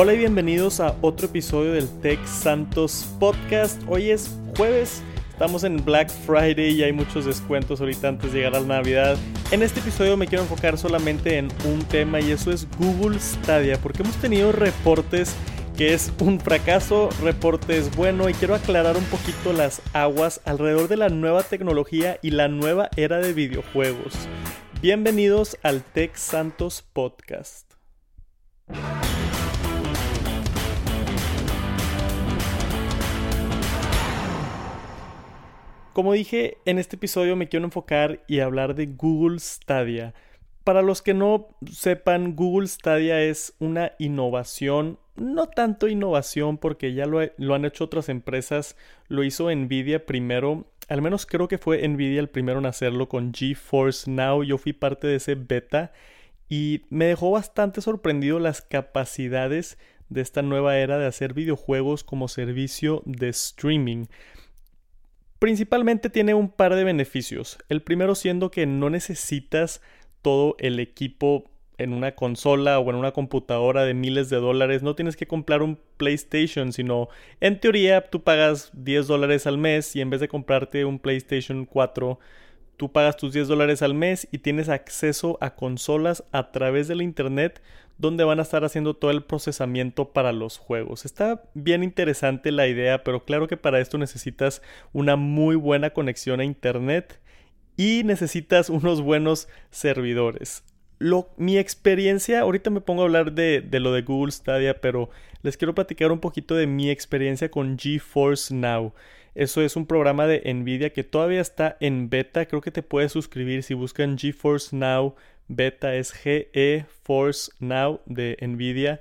Hola y bienvenidos a otro episodio del Tech Santos Podcast. Hoy es jueves, estamos en Black Friday y hay muchos descuentos ahorita antes de llegar a la Navidad. En este episodio me quiero enfocar solamente en un tema y eso es Google Stadia, porque hemos tenido reportes que es un fracaso, reportes bueno y quiero aclarar un poquito las aguas alrededor de la nueva tecnología y la nueva era de videojuegos. Bienvenidos al Tech Santos Podcast. Como dije, en este episodio me quiero enfocar y hablar de Google Stadia. Para los que no sepan, Google Stadia es una innovación, no tanto innovación porque ya lo, han hecho otras empresas, lo hizo Nvidia primero, al menos creo que fue Nvidia el primero en hacerlo con GeForce Now, yo fui parte de ese beta y me dejó bastante sorprendido las capacidades de esta nueva era de hacer videojuegos como servicio de streaming. Principalmente tiene un par de beneficios. El primero siendo que no necesitas todo el equipo en una consola o en una computadora de miles de dólares. No tienes que comprar un PlayStation, sino en teoría tú pagas 10 dólares al mes y en vez de comprarte un PlayStation 4, tú pagas tus 10 dólares al mes y tienes acceso a consolas a través del Internet donde van a estar haciendo todo el procesamiento para los juegos. Está bien interesante la idea, pero claro que para esto necesitas una muy buena conexión a Internet y necesitas unos buenos servidores. Lo, mi experiencia, ahorita me pongo a hablar de, de, lo de Google Stadia, pero les quiero platicar un poquito de mi experiencia con GeForce Now. Eso es un programa de Nvidia que todavía está en beta. Creo que te puedes suscribir si buscan GeForce Now beta es GeForce Now de Nvidia.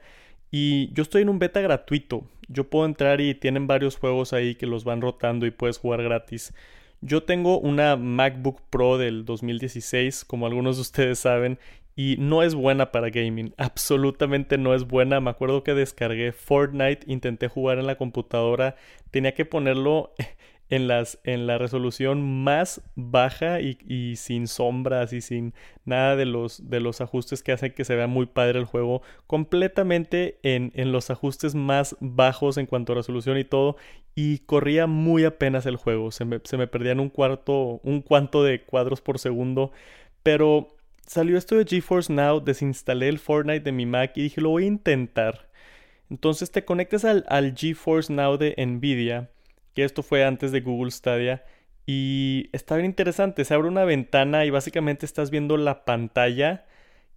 Y yo estoy en un beta gratuito. Yo puedo entrar y tienen varios juegos ahí que los van rotando y puedes jugar gratis. Yo tengo una MacBook Pro del 2016, como algunos de ustedes saben, y no es buena para gaming. Absolutamente no es buena. Me acuerdo que descargué Fortnite, intenté jugar en la computadora, tenía que ponerlo en, en la resolución más baja y, sin sombras y sin nada de los, de los ajustes que hacen que se vea muy padre el juego, completamente en, en los ajustes más bajos en cuanto a resolución y todo, y corría muy apenas el juego, se me, se me perdían un cuarto, un cuanto de cuadros por segundo, pero salió esto de GeForce Now, desinstalé el Fortnite de mi Mac y dije lo voy a intentar. Entonces te conectas al, GeForce Now de Nvidia que esto fue antes de Google Stadia. Y está bien interesante, se abre una ventana y básicamente estás viendo la pantalla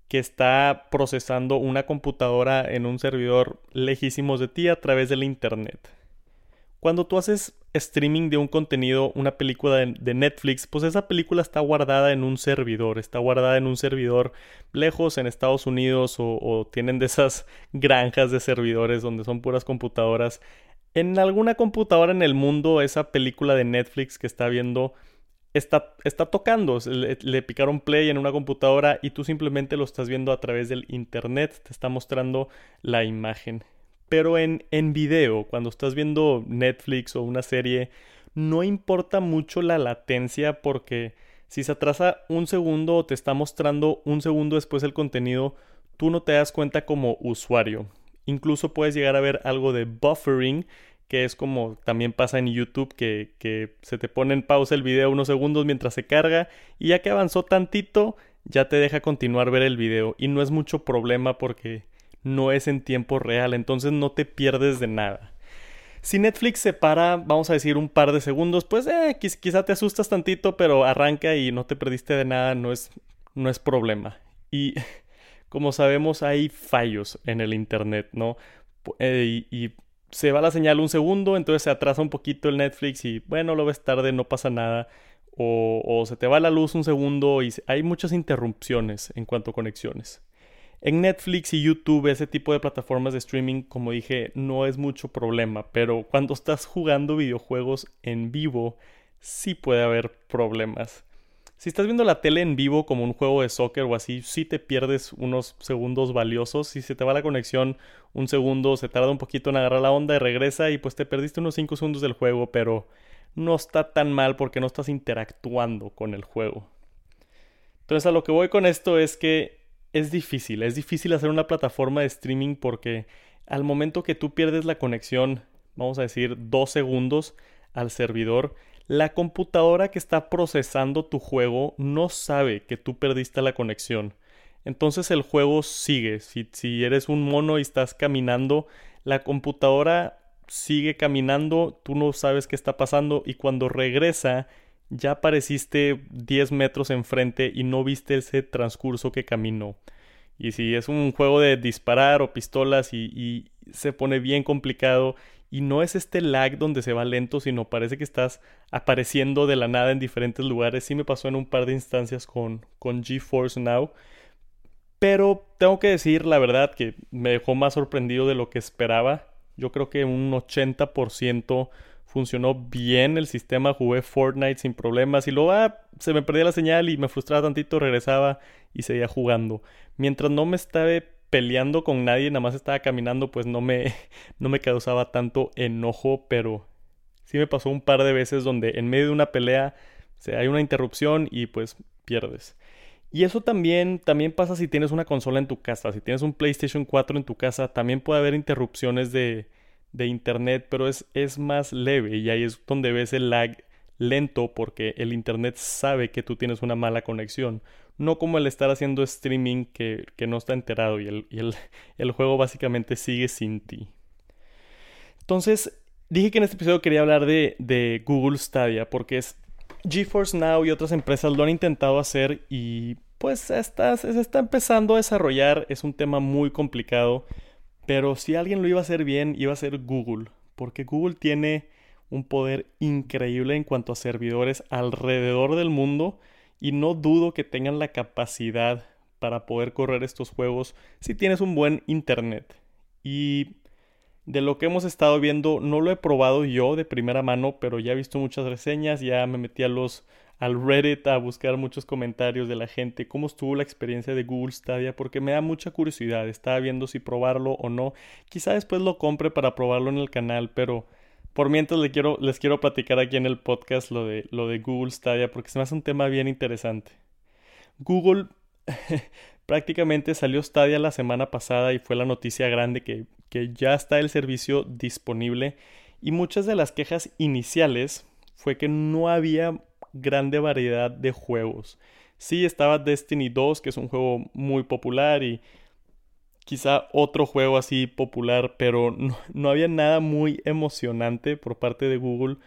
que está procesando una computadora en un servidor lejísimos de ti a través del Internet. Cuando tú haces streaming de un contenido, una película de, Netflix, pues esa película está guardada en un servidor, está guardada en un servidor lejos en Estados Unidos o, tienen de esas granjas de servidores donde son puras computadoras en alguna computadora en el mundo esa película de Netflix que está viendo está, está tocando. Le, picaron play en una computadora y tú simplemente lo estás viendo a través del internet. Te está mostrando la imagen. Pero en, en video, cuando estás viendo Netflix o una serie, no importa mucho la latencia porque si se atrasa un segundo o te está mostrando un segundo después el contenido, tú no te das cuenta como usuario. Incluso puedes llegar a ver algo de buffering, que es como también pasa en YouTube, que, que se te pone en pausa el video unos segundos mientras se carga y ya que avanzó tantito, ya te deja continuar ver el video y no es mucho problema porque no es en tiempo real, entonces no te pierdes de nada. Si Netflix se para, vamos a decir, un par de segundos, pues eh, quizá te asustas tantito, pero arranca y no te perdiste de nada, no es, no es problema. Y como sabemos, hay fallos en el Internet, ¿no? Eh, y, se va la señal un segundo, entonces se atrasa un poquito el Netflix y bueno, lo ves tarde, no pasa nada. O, o se te va la luz un segundo y hay muchas interrupciones en cuanto a conexiones. En Netflix y YouTube, ese tipo de plataformas de streaming, como dije, no es mucho problema, pero cuando estás jugando videojuegos en vivo, sí puede haber problemas. Si estás viendo la tele en vivo como un juego de soccer o así, sí te pierdes unos segundos valiosos. Si se te va la conexión un segundo, se tarda un poquito en agarrar la onda y regresa y pues te perdiste unos 5 segundos del juego, pero no está tan mal porque no estás interactuando con el juego. Entonces a lo que voy con esto es que es difícil, es difícil hacer una plataforma de streaming porque al momento que tú pierdes la conexión, vamos a decir dos segundos al servidor, la computadora que está procesando tu juego no sabe que tú perdiste la conexión. Entonces el juego sigue. Si, si eres un mono y estás caminando, la computadora sigue caminando, tú no sabes qué está pasando y cuando regresa ya apareciste 10 metros enfrente y no viste ese transcurso que caminó. Y si es un juego de disparar o pistolas y, se pone bien complicado y no es este lag donde se va lento, sino parece que estás apareciendo de la nada en diferentes lugares. Sí me pasó en un par de instancias con, con GeForce Now. Pero tengo que decir la verdad que me dejó más sorprendido de lo que esperaba. Yo creo que un 80% funcionó bien el sistema, jugué Fortnite sin problemas y luego ah, se me perdía la señal y me frustraba tantito, regresaba y seguía jugando. Mientras no me estaba peleando con nadie, nada más estaba caminando, pues no me, no me causaba tanto enojo, pero sí me pasó un par de veces donde en medio de una pelea se hay una interrupción y pues pierdes. Y eso también, también pasa si tienes una consola en tu casa, si tienes un PlayStation 4 en tu casa, también puede haber interrupciones de, de internet, pero es, es más leve y ahí es donde ves el lag lento porque el internet sabe que tú tienes una mala conexión. No como el estar haciendo streaming que, no está enterado y, el, el, juego básicamente sigue sin ti. Entonces, dije que en este episodio quería hablar de, de Google Stadia porque es GeForce Now y otras empresas lo han intentado hacer y pues está, se está empezando a desarrollar. Es un tema muy complicado. Pero si alguien lo iba a hacer bien, iba a ser Google. Porque Google tiene un poder increíble en cuanto a servidores alrededor del mundo. Y no dudo que tengan la capacidad para poder correr estos juegos si tienes un buen internet. Y de lo que hemos estado viendo, no lo he probado yo de primera mano, pero ya he visto muchas reseñas, ya me metí a los al Reddit a buscar muchos comentarios de la gente, cómo estuvo la experiencia de Google Stadia, porque me da mucha curiosidad, estaba viendo si probarlo o no. Quizá después lo compre para probarlo en el canal, pero por mientras les quiero, les quiero platicar aquí en el podcast lo de, lo de Google Stadia, porque se me hace un tema bien interesante. Google prácticamente salió Stadia la semana pasada y fue la noticia grande que, que ya está el servicio disponible y muchas de las quejas iniciales fue que no había grande variedad de juegos. Sí estaba Destiny 2, que es un juego muy popular y quizá otro juego así popular, pero no, había nada muy emocionante por parte de Google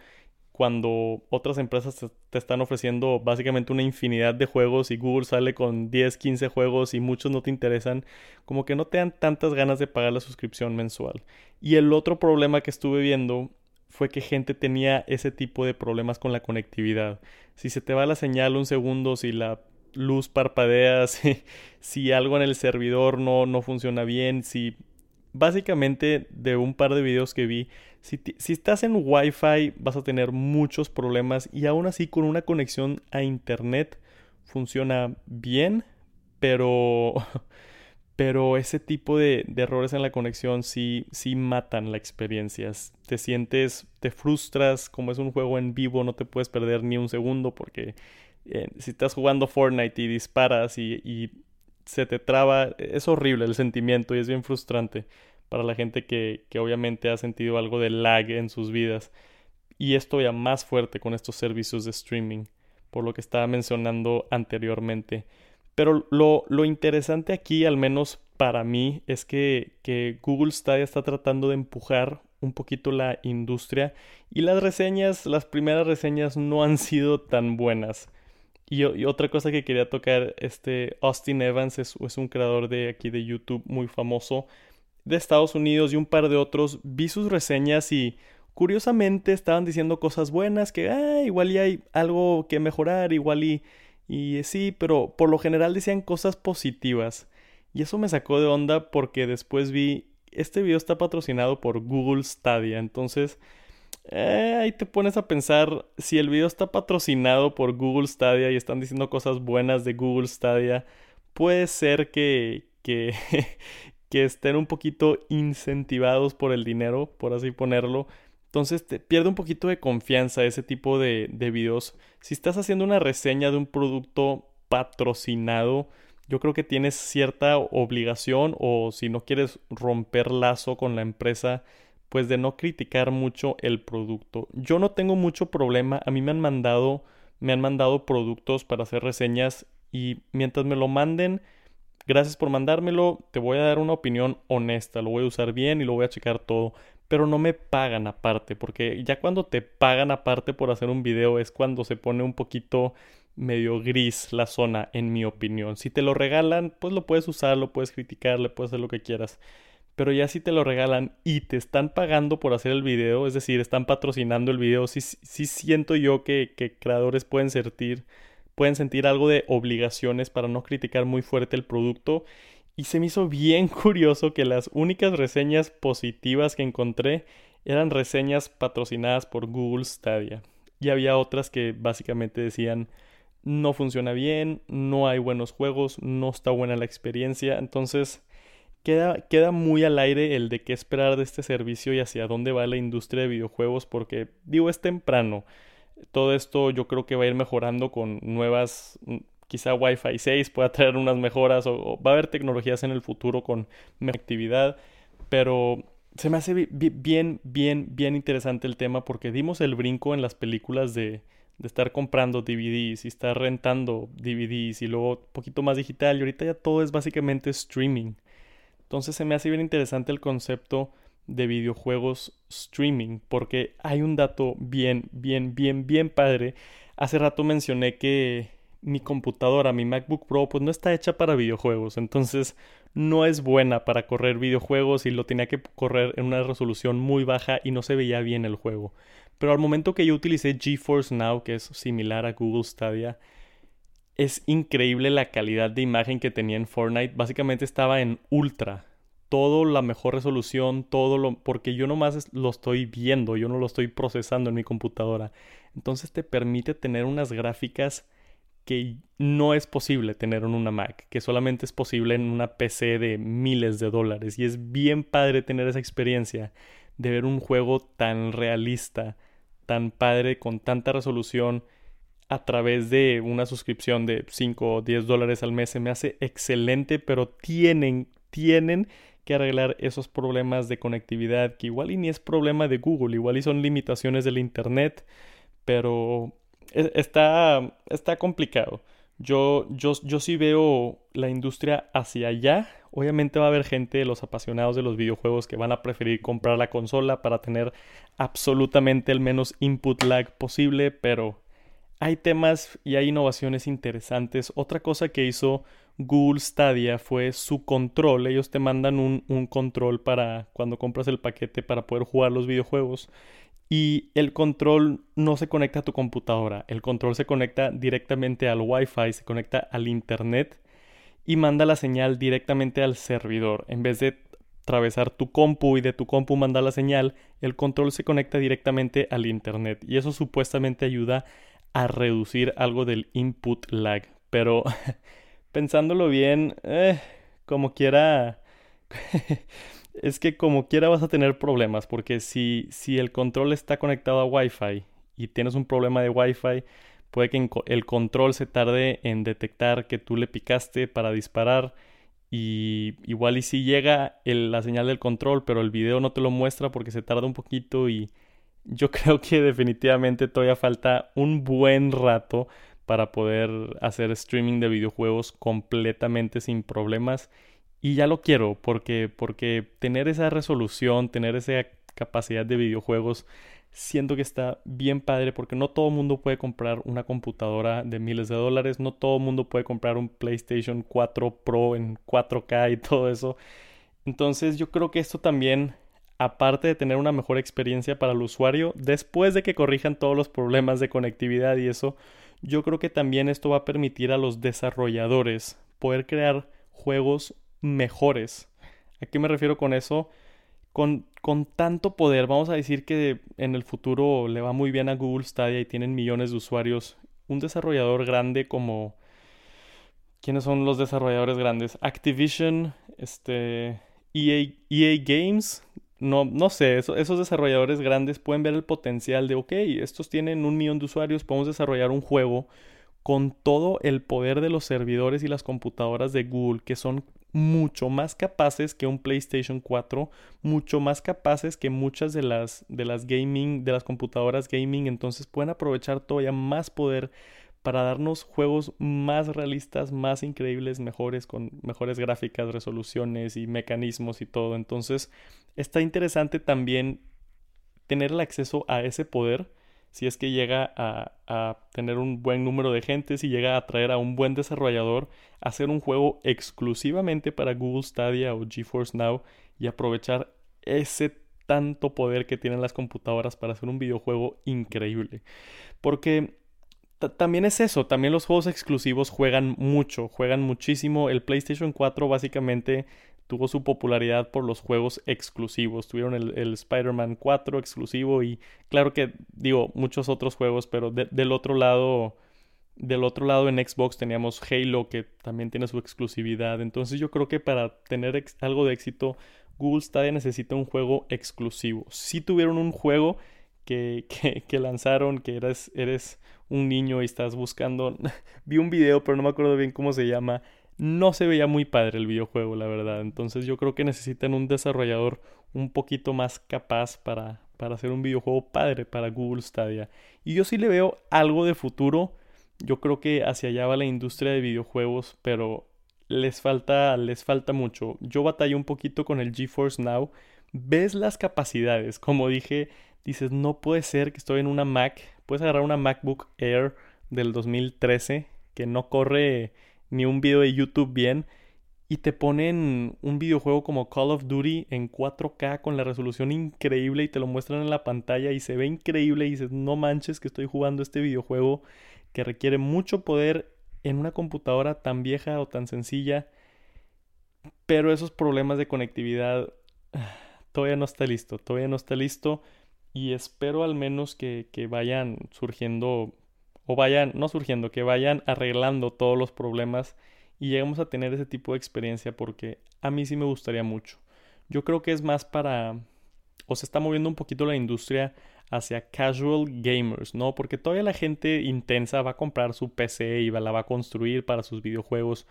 cuando otras empresas te, están ofreciendo básicamente una infinidad de juegos y Google sale con 10, 15 juegos y muchos no te interesan, como que no te dan tantas ganas de pagar la suscripción mensual. Y el otro problema que estuve viendo fue que gente tenía ese tipo de problemas con la conectividad. Si se te va la señal un segundo, si la luz parpadea, si, algo en el servidor no, no funciona bien, si básicamente de un par de videos que vi, si, si, estás en Wi-Fi vas a tener muchos problemas y aún así con una conexión a Internet funciona bien, pero pero ese tipo de, errores en la conexión sí, sí matan la experiencia. Te sientes, te frustras, como es un juego en vivo, no te puedes perder ni un segundo porque eh, si estás jugando Fortnite y disparas y, se te traba, es horrible el sentimiento y es bien frustrante para la gente que, que obviamente ha sentido algo de lag en sus vidas. Y esto ya más fuerte con estos servicios de streaming, por lo que estaba mencionando anteriormente. Pero lo, lo, interesante aquí, al menos para mí, es que, que, Google Stadia está tratando de empujar un poquito la industria y las reseñas, las primeras reseñas no han sido tan buenas. Y, otra cosa que quería tocar, este Austin Evans es, un creador de aquí de YouTube muy famoso de Estados Unidos y un par de otros. Vi sus reseñas y curiosamente estaban diciendo cosas buenas, que ah, igual y hay algo que mejorar, igual y y sí, pero por lo general decían cosas positivas. Y eso me sacó de onda porque después vi, este video está patrocinado por Google Stadia. Entonces, eh, ahí te pones a pensar, si el video está patrocinado por Google Stadia y están diciendo cosas buenas de Google Stadia, puede ser que, que, que estén un poquito incentivados por el dinero, por así ponerlo. Entonces te pierde un poquito de confianza ese tipo de, de videos. Si estás haciendo una reseña de un producto patrocinado, yo creo que tienes cierta obligación o si no quieres romper lazo con la empresa, pues de no criticar mucho el producto. Yo no tengo mucho problema, a mí me han mandado me han mandado productos para hacer reseñas y mientras me lo manden, gracias por mandármelo, te voy a dar una opinión honesta, lo voy a usar bien y lo voy a checar todo, pero no me pagan aparte, porque ya cuando te pagan aparte por hacer un video es cuando se pone un poquito medio gris la zona, en mi opinión. Si te lo regalan, pues lo puedes usar, lo puedes criticar, le puedes hacer lo que quieras. Pero ya si te lo regalan y te están pagando por hacer el video, es decir, están patrocinando el video, sí, sí siento yo que, que creadores pueden sentir, pueden sentir algo de obligaciones para no criticar muy fuerte el producto. Y se me hizo bien curioso que las únicas reseñas positivas que encontré eran reseñas patrocinadas por Google Stadia. Y había otras que básicamente decían no funciona bien, no hay buenos juegos, no está buena la experiencia. Entonces, queda, queda muy al aire el de qué esperar de este servicio y hacia dónde va la industria de videojuegos, porque digo, es temprano. Todo esto yo creo que va a ir mejorando con nuevas, quizá Wi-Fi 6 pueda traer unas mejoras o, va a haber tecnologías en el futuro con mejor actividad, pero se me hace bien, bien, bien interesante el tema porque dimos el brinco en las películas de, de estar comprando DVDs y estar rentando DVDs y luego un poquito más digital y ahorita ya todo es básicamente streaming. Entonces se me hace bien interesante el concepto de videojuegos streaming porque hay un dato bien, bien, bien, bien padre. Hace rato mencioné que mi computadora, mi MacBook Pro, pues no está hecha para videojuegos, entonces no es buena para correr videojuegos y lo tenía que correr en una resolución muy baja y no se veía bien el juego. Pero al momento que yo utilicé GeForce Now, que es similar a Google Stadia, es increíble la calidad de imagen que tenía en Fortnite. Básicamente estaba en ultra. Todo la mejor resolución, todo lo. Porque yo nomás lo estoy viendo, yo no lo estoy procesando en mi computadora. Entonces te permite tener unas gráficas que no es posible tener en una Mac, que solamente es posible en una PC de miles de dólares. Y es bien padre tener esa experiencia de ver un juego tan realista, tan padre, con tanta resolución a través de una suscripción de 5 o 10 dólares al mes me hace excelente, pero tienen, tienen que arreglar esos problemas de conectividad, que igual y ni es problema de Google, igual y son limitaciones del Internet, pero está, está complicado. Yo, yo, yo sí veo la industria hacia allá. Obviamente va a haber gente, los apasionados de los videojuegos, que van a preferir comprar la consola para tener absolutamente el menos input lag posible, pero hay temas y hay innovaciones interesantes. Otra cosa que hizo Google Stadia fue su control. Ellos te mandan un, un, control para cuando compras el paquete para poder jugar los videojuegos. Y el control no se conecta a tu computadora. El control se conecta directamente al Wi-Fi, se conecta al Internet y manda la señal directamente al servidor. En vez de atravesar tu compu y de tu compu mandar la señal, el control se conecta directamente al Internet. Y eso supuestamente ayuda a reducir algo del input lag. Pero pensándolo bien, eh, como quiera, es que como quiera vas a tener problemas, porque si, si el control está conectado a Wi-Fi y tienes un problema de Wi-Fi, puede que el control se tarde en detectar que tú le picaste para disparar y igual y si llega la señal del control, pero el video no te lo muestra porque se tarda un poquito y yo creo que definitivamente todavía falta un buen rato para poder hacer streaming de videojuegos completamente sin problemas. Y ya lo quiero porque, porque tener esa resolución, tener esa capacidad de videojuegos, siento que está bien padre porque no todo el mundo puede comprar una computadora de miles de dólares, no todo el mundo puede comprar un PlayStation 4 Pro en 4K y todo eso. Entonces yo creo que esto también aparte de tener una mejor experiencia para el usuario, después de que corrijan todos los problemas de conectividad y eso, yo creo que también esto va a permitir a los desarrolladores poder crear juegos mejores. ¿A qué me refiero con eso? Con, con, tanto poder, vamos a decir que en el futuro le va muy bien a Google Stadia y tienen millones de usuarios. Un desarrollador grande como... ¿Quiénes son los desarrolladores grandes? Activision, este... EA, EA Games, no, no sé, esos desarrolladores grandes pueden ver el potencial de, ok, estos tienen un millón de usuarios, podemos desarrollar un juego con todo el poder de los servidores y las computadoras de Google, que son mucho más capaces que un PlayStation 4, mucho más capaces que muchas de las de las gaming, de las computadoras gaming, entonces pueden aprovechar todavía más poder para darnos juegos más realistas, más increíbles, mejores, con mejores gráficas, resoluciones y mecanismos y todo. Entonces, está interesante también tener el acceso a ese poder si es que llega a, tener un buen número de gente, si llega a atraer a un buen desarrollador a hacer un juego exclusivamente para Google Stadia o GeForce Now y aprovechar ese tanto poder que tienen las computadoras para hacer un videojuego increíble. Porque también es eso, también los juegos exclusivos juegan mucho, juegan muchísimo. El PlayStation 4 básicamente tuvo su popularidad por los juegos exclusivos. Tuvieron el, Spider-Man 4 exclusivo y claro que digo muchos otros juegos, pero del otro lado, del otro lado en Xbox teníamos Halo que también tiene su exclusividad. Entonces yo creo que para tener algo de éxito, Google Stadia necesita un juego exclusivo. Si tuvieron un juego que, que, lanzaron, que eres, eres un niño y estás buscando. Vi un video, pero no me acuerdo bien cómo se llama no se veía muy padre el videojuego, la verdad. Entonces yo creo que necesitan un desarrollador un poquito más capaz para, para hacer un videojuego padre para Google Stadia. Y yo sí le veo algo de futuro. Yo creo que hacia allá va la industria de videojuegos, pero les falta, les falta mucho. Yo batallé un poquito con el GeForce Now. Ves las capacidades, como dije, dices, no puede ser que estoy en una Mac. Puedes agarrar una MacBook Air del 2013 que no corre ni un video de YouTube bien y te ponen un videojuego como Call of Duty en 4K con la resolución increíble y te lo muestran en la pantalla y se ve increíble y dices, no manches que estoy jugando este videojuego que requiere mucho poder en una computadora tan vieja o tan sencilla, pero esos problemas de conectividad todavía no está listo, todavía no está listo y espero al menos que, que vayan surgiendo o vayan, no surgiendo, que vayan arreglando todos los problemas y lleguemos a tener ese tipo de experiencia porque a mí sí me gustaría mucho. Yo creo que es más para, o se está moviendo un poquito la industria hacia casual gamers, ¿no? Porque todavía la gente intensa va a comprar su PC y la va a construir para sus videojuegos,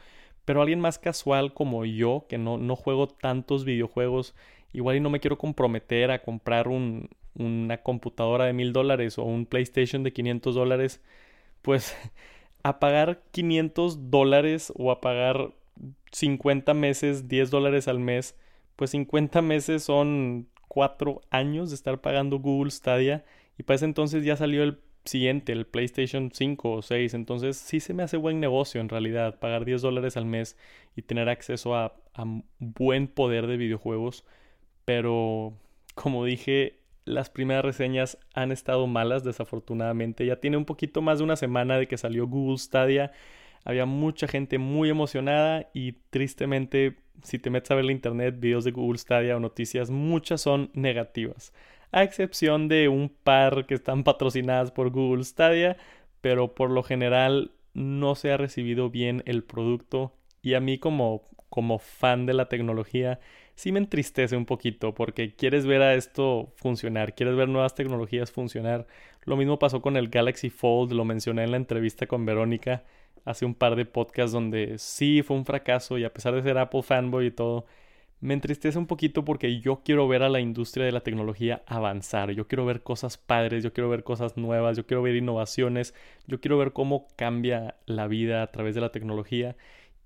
pero alguien más casual como yo, que no, no juego tantos videojuegos, igual y no me quiero comprometer a comprar un, una computadora de mil dólares o un PlayStation de 500 dólares, pues a pagar 500 dólares o a pagar 50 meses, 10 dólares al mes, pues 50 meses son 4 años de estar pagando Google Stadia. Y para ese entonces ya salió el siguiente, el PlayStation 5 o 6, entonces sí se me hace buen negocio en realidad pagar 10 dólares al mes y tener acceso a, a buen poder de videojuegos, pero como dije las primeras reseñas han estado malas, desafortunadamente. Ya tiene un poquito más de una semana de que salió Google Stadia. Había mucha gente muy emocionada y tristemente, si te metes a ver la internet, videos de Google Stadia o noticias, muchas son negativas. A excepción de un par que están patrocinadas por Google Stadia, pero por lo general no se ha recibido bien el producto. Y a mí como, como fan de la tecnología, sí me entristece un poquito porque quieres ver a esto funcionar, quieres ver nuevas tecnologías funcionar. Lo mismo pasó con el Galaxy Fold, lo mencioné en la entrevista con Verónica hace un par de podcasts donde sí fue un fracaso y a pesar de ser Apple fanboy y todo, me entristece un poquito porque yo quiero ver a la industria de la tecnología avanzar, yo quiero ver cosas padres, yo quiero ver cosas nuevas, yo quiero ver innovaciones, yo quiero ver cómo cambia la vida a través de la tecnología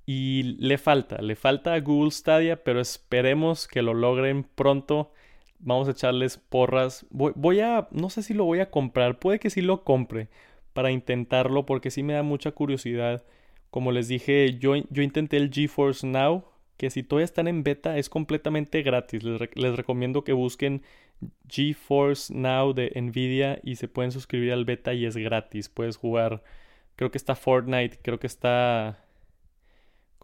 y le falta, le falta a Google Stadia, pero esperemos que lo logren pronto. Vamos a echarles porras. Voy, a, no sé si lo voy a comprar, puede que sí lo compre para intentarlo porque sí me da mucha curiosidad. Como les dije, yo, yo intenté el GeForce Now, que si todavía están en beta es completamente gratis. Les, les recomiendo que busquen GeForce Now de Nvidia y se pueden suscribir al beta y es gratis. Puedes jugar, creo que está Fortnite, creo que está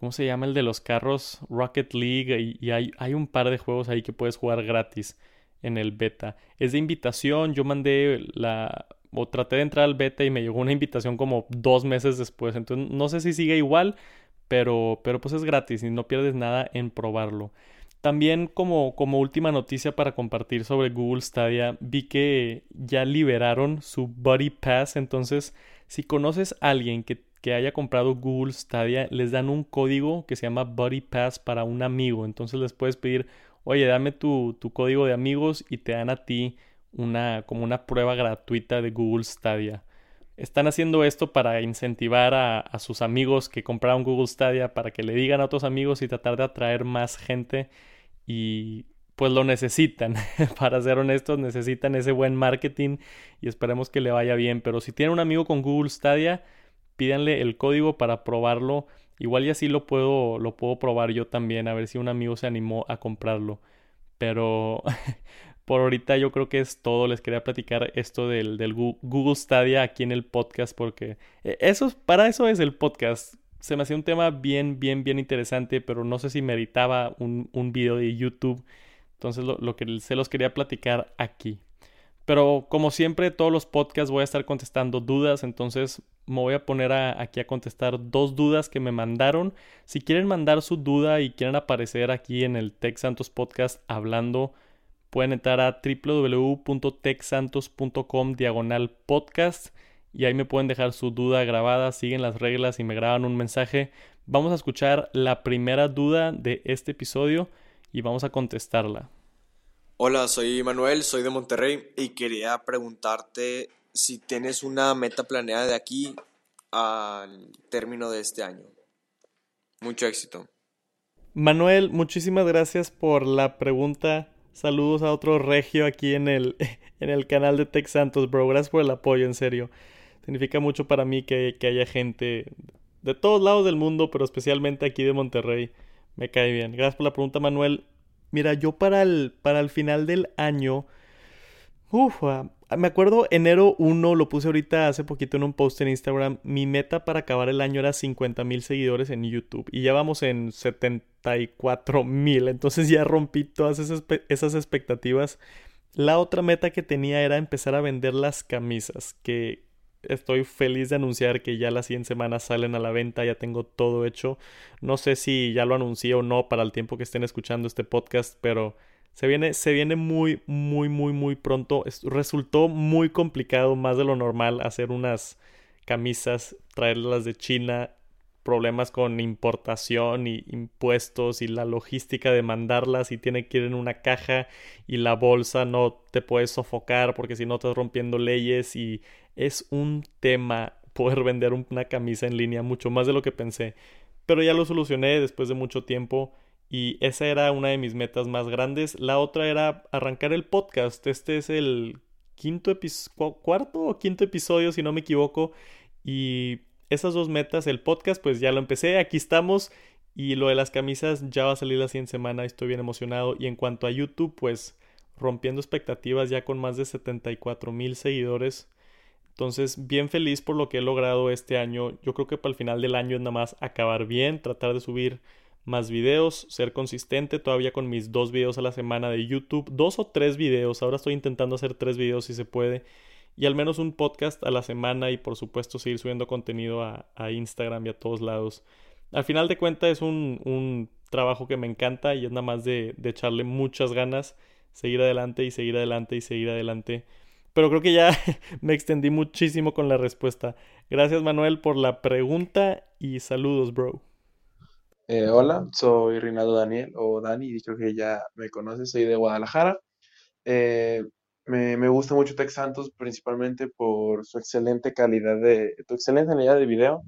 ¿Cómo se llama el de los carros? Rocket League. Y, hay, hay, un par de juegos ahí que puedes jugar gratis en el beta. Es de invitación. Yo mandé la. O traté de entrar al beta y me llegó una invitación como dos meses después. Entonces no sé si sigue igual. Pero, pero pues es gratis y no pierdes nada en probarlo. También como, como última noticia para compartir sobre Google Stadia, vi que ya liberaron su Buddy Pass. Entonces, si conoces a alguien que que haya comprado Google Stadia, les dan un código que se llama Buddy Pass para un amigo. Entonces les puedes pedir, oye, dame tu, tu código de amigos y te dan a ti una, como una prueba gratuita de Google Stadia. Están haciendo esto para incentivar a, a, sus amigos que compraron Google Stadia para que le digan a otros amigos y tratar de atraer más gente y pues lo necesitan. para ser honestos, necesitan ese buen marketing y esperemos que le vaya bien. Pero si tienen un amigo con Google Stadia, pídanle el código para probarlo. Igual y así lo puedo, lo puedo probar yo también, a ver si un amigo se animó a comprarlo. Pero por ahorita yo creo que es todo. Les quería platicar esto del, del Google Stadia aquí en el podcast porque eh, eso, para eso es el podcast. Se me hacía un tema bien, bien, bien interesante, pero no sé si meritaba un, un video de YouTube. Entonces lo, lo que se los quería platicar aquí. Pero como siempre, todos los podcasts voy a estar contestando dudas, entonces me voy a poner aquí a contestar dos dudas que me mandaron. Si quieren mandar su duda y quieren aparecer aquí en el Tech Santos Podcast hablando, pueden entrar a www.techsantos.com diagonal podcast y ahí me pueden dejar su duda grabada, siguen las reglas y me graban un mensaje. Vamos a escuchar la primera duda de este episodio y vamos a contestarla. Hola, soy Manuel, soy de Monterrey y quería preguntarte si tienes una meta planeada de aquí al término de este año. Mucho éxito. Manuel, muchísimas gracias por la pregunta. Saludos a otro regio aquí en el, en el canal de Tech Santos, bro. Gracias por el apoyo, en serio. Significa mucho para mí que, que haya gente de todos lados del mundo, pero especialmente aquí de Monterrey. Me cae bien. Gracias por la pregunta, Manuel. Mira, yo para el, para el final del año. Uf, ah, me acuerdo enero 1, lo puse ahorita hace poquito en un post en Instagram. Mi meta para acabar el año era 50 mil seguidores en YouTube. Y ya vamos en 74 mil. Entonces ya rompí todas esas, esas expectativas. La otra meta que tenía era empezar a vender las camisas. Que estoy feliz de anunciar que ya las 100 semanas salen a la venta, ya tengo todo hecho. No sé si ya lo anuncié o no para el tiempo que estén escuchando este podcast, pero se viene, se viene muy, muy, muy, muy pronto. resultó muy complicado, más de lo normal, hacer unas camisas, traerlas de China, problemas con importación y impuestos y la logística de mandarlas y tiene que ir en una caja y la bolsa no te puedes sofocar porque si no estás rompiendo leyes y es un tema poder vender una camisa en línea, mucho más de lo que pensé. Pero ya lo solucioné después de mucho tiempo y esa era una de mis metas más grandes. La otra era arrancar el podcast. Este es el quinto cuarto o quinto episodio, si no me equivoco. Y esas dos metas, el podcast, pues ya lo empecé, aquí estamos. Y lo de las camisas ya va a salir la siguiente semana, estoy bien emocionado. Y en cuanto a YouTube, pues rompiendo expectativas ya con más de 74 mil seguidores. Entonces, bien feliz por lo que he logrado este año. Yo creo que para el final del año es nada más acabar bien, tratar de subir más videos, ser consistente todavía con mis dos videos a la semana de YouTube, dos o tres videos. Ahora estoy intentando hacer tres videos si se puede. Y al menos un podcast a la semana y por supuesto seguir subiendo contenido a, Instagram y a todos lados. Al final de cuentas es un, un trabajo que me encanta y es nada más de, de echarle muchas ganas, seguir adelante y seguir adelante y seguir adelante pero creo que ya me extendí muchísimo con la respuesta. Gracias Manuel por la pregunta y saludos, bro. Eh, hola, soy Rinaldo Daniel o Dani, dicho que ya me conoces, soy de Guadalajara. Eh, me, me, gusta mucho Tech Santos principalmente por su excelente calidad de, tu excelente calidad de video.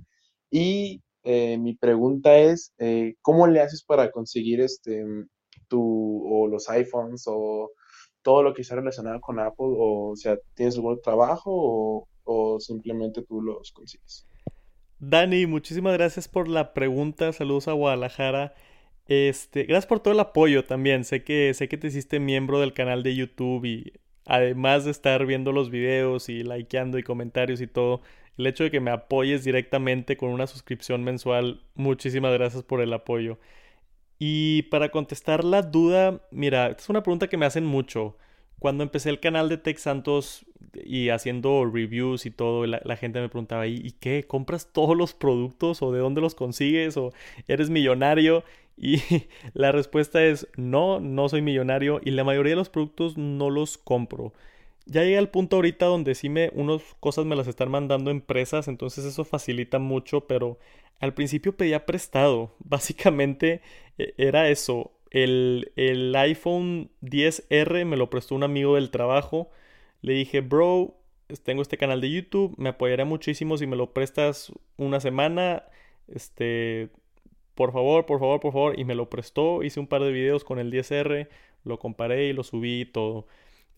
Y eh, mi pregunta es, ¿cómo le haces para conseguir este, tu, o los iPhones o todo lo que está relacionado con Apple? O, o sea, ¿tienes algún trabajo o, o simplemente tú los consigues? Dani, muchísimas gracias por la pregunta. Saludos a Guadalajara. Este, gracias por todo el apoyo también. Sé que sé que te hiciste miembro del canal de YouTube y además de estar viendo los videos y likeando y comentarios y todo, el hecho de que me apoyes directamente con una suscripción mensual, muchísimas gracias por el apoyo. Y para contestar la duda, mira, es una pregunta que me hacen mucho. Cuando empecé el canal de Tech Santos y haciendo reviews y todo, la, gente me preguntaba, ¿y, qué? ¿Compras todos los productos o de dónde los consigues o eres millonario? Y la respuesta es no, no soy millonario y la mayoría de los productos no los compro. ya llegué al punto ahorita donde sí me, unas cosas me las están mandando empresas, entonces eso facilita mucho, pero al principio pedía prestado. Básicamente e, era eso. El, el iPhone 10R me lo prestó un amigo del trabajo. Le dije, bro, tengo este canal de YouTube, me apoyaré muchísimo si me lo prestas una semana. Este, por favor, por favor, por favor. Y me lo prestó. Hice un par de videos con el 10R, lo comparé y lo subí y todo.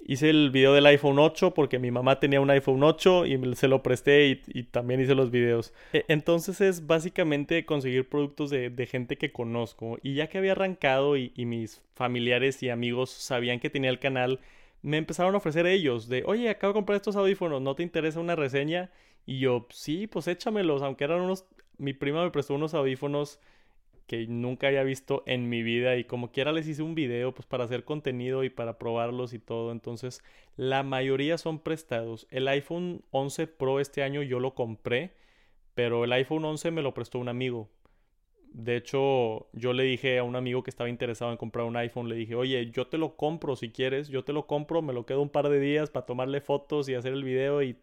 Hice el video del iPhone 8 porque mi mamá tenía un iPhone 8 y se lo presté y, también hice los videos. E, entonces es básicamente conseguir productos de, gente que conozco. Y ya que había arrancado y, y, mis familiares y amigos sabían que tenía el canal, me empezaron a ofrecer ellos de, oye, acabo de comprar estos audífonos, ¿no te interesa una reseña? Y yo, sí, pues échamelos, aunque eran unos, mi prima me prestó unos audífonos que nunca había visto en mi vida y como quiera les hice un video pues para hacer contenido y para probarlos y todo. Entonces la mayoría son prestados. El iPhone 11 Pro este año yo lo compré, pero el iPhone 11 me lo prestó un amigo. De hecho, yo le dije a un amigo que estaba interesado en comprar un iPhone, le dije, oye, yo te lo compro si quieres, yo te lo compro, me lo quedo un par de días para tomarle fotos y hacer el video y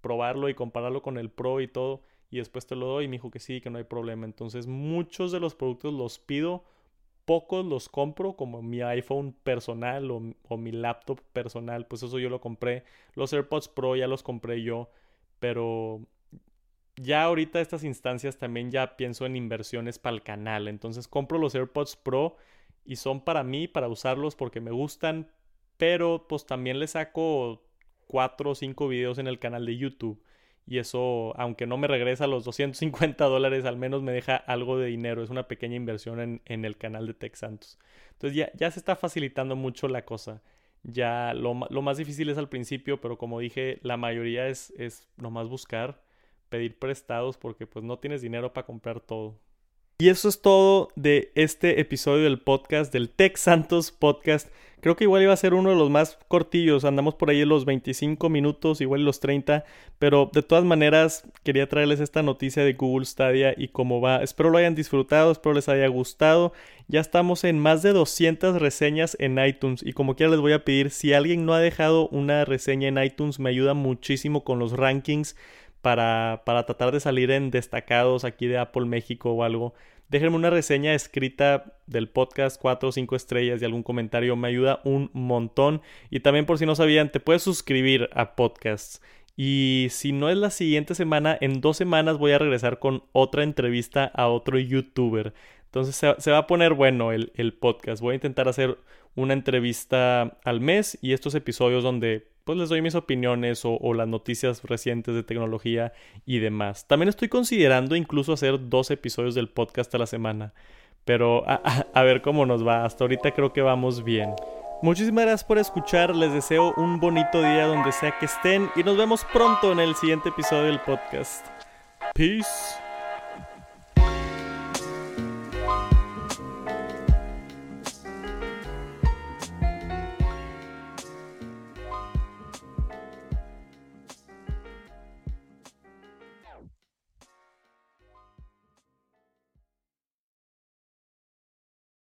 probarlo y compararlo con el Pro y todo y después te lo doy y me dijo que sí, que no hay problema. Entonces muchos de los productos los pido, pocos los compro, como mi iPhone personal o, mi laptop personal, pues eso yo lo compré. Los AirPods Pro ya los compré yo, pero ya ahorita estas instancias también ya pienso en inversiones para el canal. Entonces compro los AirPods Pro y son para mí, para usarlos porque me gustan, pero pues también le saco cuatro o cinco videos en el canal de YouTube y eso, aunque no me regresa los 250 dólares, al menos me deja algo de dinero. Es una pequeña inversión en, en el canal de Tech Santos. Entonces ya, ya, se está facilitando mucho la cosa. Ya lo, lo, más difícil es al principio, pero como dije, la mayoría es, es nomás buscar, pedir prestados porque pues no tienes dinero para comprar todo. Y eso es todo de este episodio del podcast, del Tech Santos Podcast. Creo que igual iba a ser uno de los más cortillos, andamos por ahí en los 25 minutos, igual los 30, pero de todas maneras quería traerles esta noticia de Google Stadia y cómo va. Espero lo hayan disfrutado, espero les haya gustado. Ya estamos en más de 200 reseñas en iTunes y como quiera les voy a pedir, si alguien no ha dejado una reseña en iTunes, me ayuda muchísimo con los rankings para, para tratar de salir en destacados aquí de Apple México o algo. Déjenme una reseña escrita del podcast, 4 o 5 estrellas y algún comentario, me ayuda un montón. Y también por si no sabían, te puedes suscribir a podcasts. Y si no es la siguiente semana, en dos semanas voy a regresar con otra entrevista a otro youtuber. Entonces se, va a poner bueno el, el podcast. Voy a intentar hacer una entrevista al mes y estos episodios donde pues les doy mis opiniones o, las noticias recientes de tecnología y demás. También estoy considerando incluso hacer dos episodios del podcast a la semana, pero a, ver cómo nos va. Hasta ahorita creo que vamos bien. Muchísimas gracias por escuchar, les deseo un bonito día donde sea que estén y nos vemos pronto en el siguiente episodio del podcast. Peace.